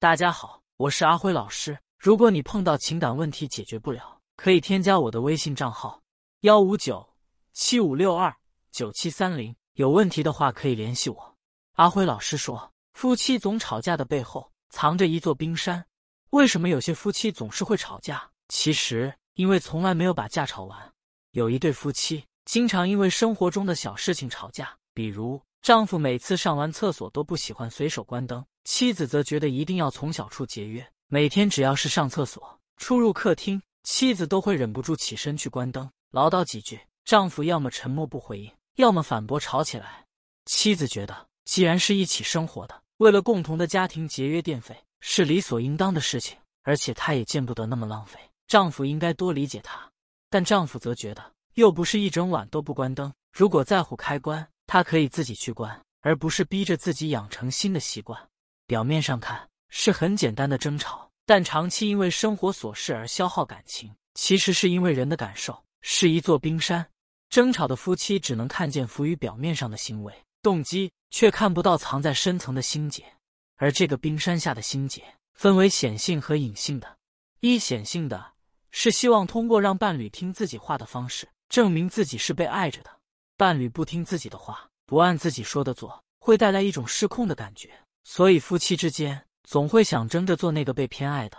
大家好，我是阿辉老师。如果你碰到情感问题解决不了，可以添加我的微信账号：幺五九七五六二九七三零。有问题的话可以联系我。阿辉老师说，夫妻总吵架的背后藏着一座冰山。为什么有些夫妻总是会吵架？其实，因为从来没有把架吵完。有一对夫妻经常因为生活中的小事情吵架，比如丈夫每次上完厕所都不喜欢随手关灯，妻子则觉得一定要从小处节约，每天只要是上厕所、出入客厅，妻子都会忍不住起身去关灯，唠叨几句，丈夫要么沉默不回应，要么反驳，吵起来。妻子觉得，既然是一起生活的，为了共同的家庭节约电费是理所应当的事情，而且她也见不得那么浪费，丈夫应该多理解她。但丈夫则觉得，又不是一整晚都不关灯。如果在乎开关，他可以自己去关，而不是逼着自己养成新的习惯。表面上看是很简单的争吵，但长期因为生活琐事而消耗感情，其实是因为人的感受是一座冰山。争吵的夫妻只能看见浮于表面上的行为动机，却看不到藏在深层的心结。而这个冰山下的心结，分为显性和隐性的。一显性的。是希望通过让伴侣听自己话的方式，证明自己是被爱着的。伴侣不听自己的话，不按自己说的做，会带来一种失控的感觉。所以夫妻之间总会想争着做那个被偏爱的。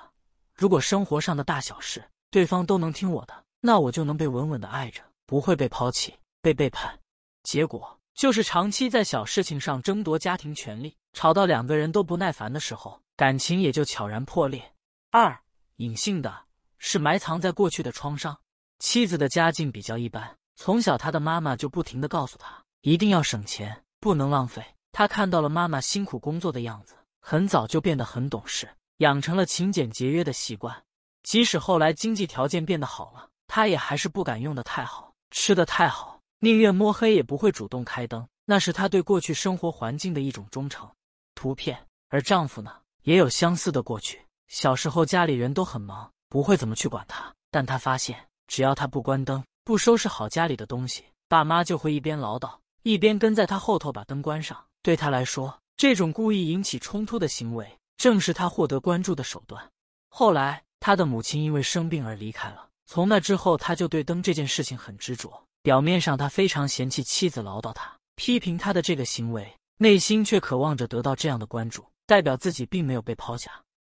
如果生活上的大小事，对方都能听我的，那我就能被稳稳的爱着，不会被抛弃、被背叛。结果就是长期在小事情上争夺家庭权利，吵到两个人都不耐烦的时候，感情也就悄然破裂。二隐性的。是埋藏在过去的创伤。妻子的家境比较一般，从小他的妈妈就不停的告诉他一定要省钱，不能浪费。他看到了妈妈辛苦工作的样子，很早就变得很懂事，养成了勤俭节约的习惯。即使后来经济条件变得好了，他也还是不敢用的太好，吃的太好，宁愿摸黑也不会主动开灯。那是她对过去生活环境的一种忠诚。图片。而丈夫呢，也有相似的过去。小时候家里人都很忙。不会怎么去管他，但他发现，只要他不关灯，不收拾好家里的东西，爸妈就会一边唠叨，一边跟在他后头把灯关上。对他来说，这种故意引起冲突的行为，正是他获得关注的手段。后来，他的母亲因为生病而离开了，从那之后，他就对灯这件事情很执着。表面上，他非常嫌弃妻子唠叨他，批评他的这个行为，内心却渴望着得到这样的关注，代表自己并没有被抛下。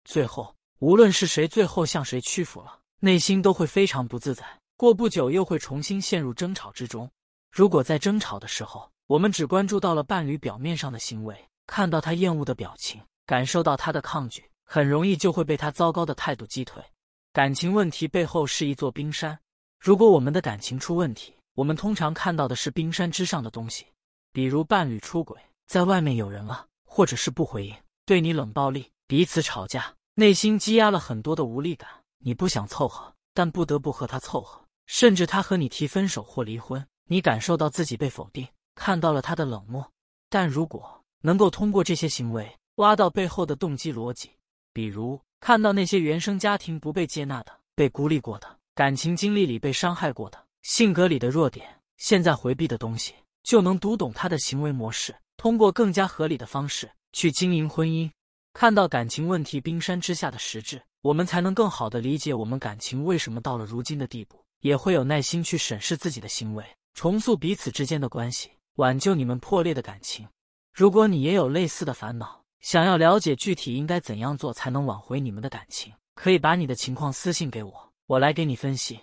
最后。无论是谁最后向谁屈服了，内心都会非常不自在。过不久又会重新陷入争吵之中。如果在争吵的时候，我们只关注到了伴侣表面上的行为，看到他厌恶的表情，感受到他的抗拒，很容易就会被他糟糕的态度击退。感情问题背后是一座冰山。如果我们的感情出问题，我们通常看到的是冰山之上的东西，比如伴侣出轨，在外面有人了，或者是不回应，对你冷暴力，彼此吵架。内心积压了很多的无力感，你不想凑合，但不得不和他凑合。甚至他和你提分手或离婚，你感受到自己被否定，看到了他的冷漠。但如果能够通过这些行为挖到背后的动机逻辑，比如看到那些原生家庭不被接纳的、被孤立过的、感情经历里被伤害过的、性格里的弱点、现在回避的东西，就能读懂他的行为模式，通过更加合理的方式去经营婚姻。看到感情问题冰山之下的实质，我们才能更好的理解我们感情为什么到了如今的地步，也会有耐心去审视自己的行为，重塑彼此之间的关系，挽救你们破裂的感情。如果你也有类似的烦恼，想要了解具体应该怎样做才能挽回你们的感情，可以把你的情况私信给我，我来给你分析。